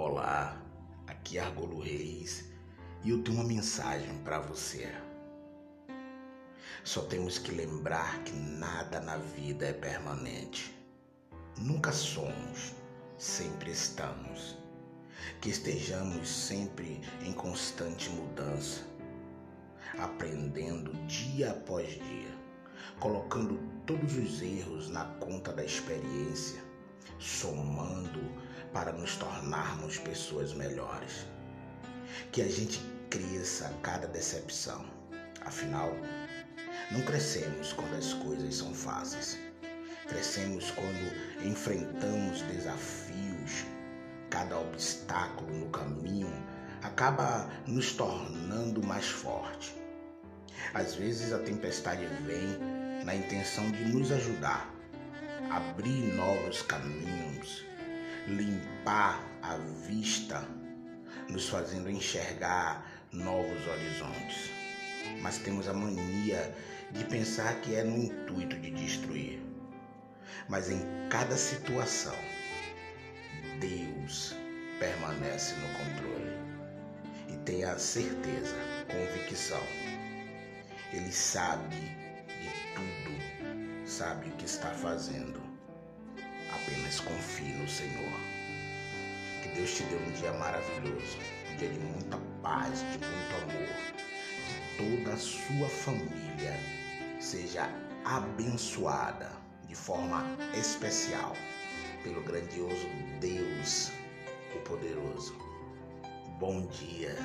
Olá, aqui é Argolo Reis e eu tenho uma mensagem para você. Só temos que lembrar que nada na vida é permanente. Nunca somos, sempre estamos. Que estejamos sempre em constante mudança, aprendendo dia após dia, colocando todos os erros na conta da experiência, somando para nos tornarmos pessoas melhores. Que a gente cresça a cada decepção. Afinal, não crescemos quando as coisas são fáceis. Crescemos quando enfrentamos desafios. Cada obstáculo no caminho acaba nos tornando mais forte. Às vezes a tempestade vem na intenção de nos ajudar, abrir novos caminhos, limpar a vista, nos fazendo enxergar novos horizontes. Mas temos a mania de pensar que é no intuito de destruir. Mas em cada situação, Deus permanece no controle. E tenha certeza, convicção. Ele sabe de tudo, sabe o que está fazendo Apenas confie no Senhor. Que Deus te dê um dia maravilhoso, um dia de muita paz, de muito amor. Que toda a sua família seja abençoada de forma especial pelo grandioso Deus, o poderoso. Bom dia.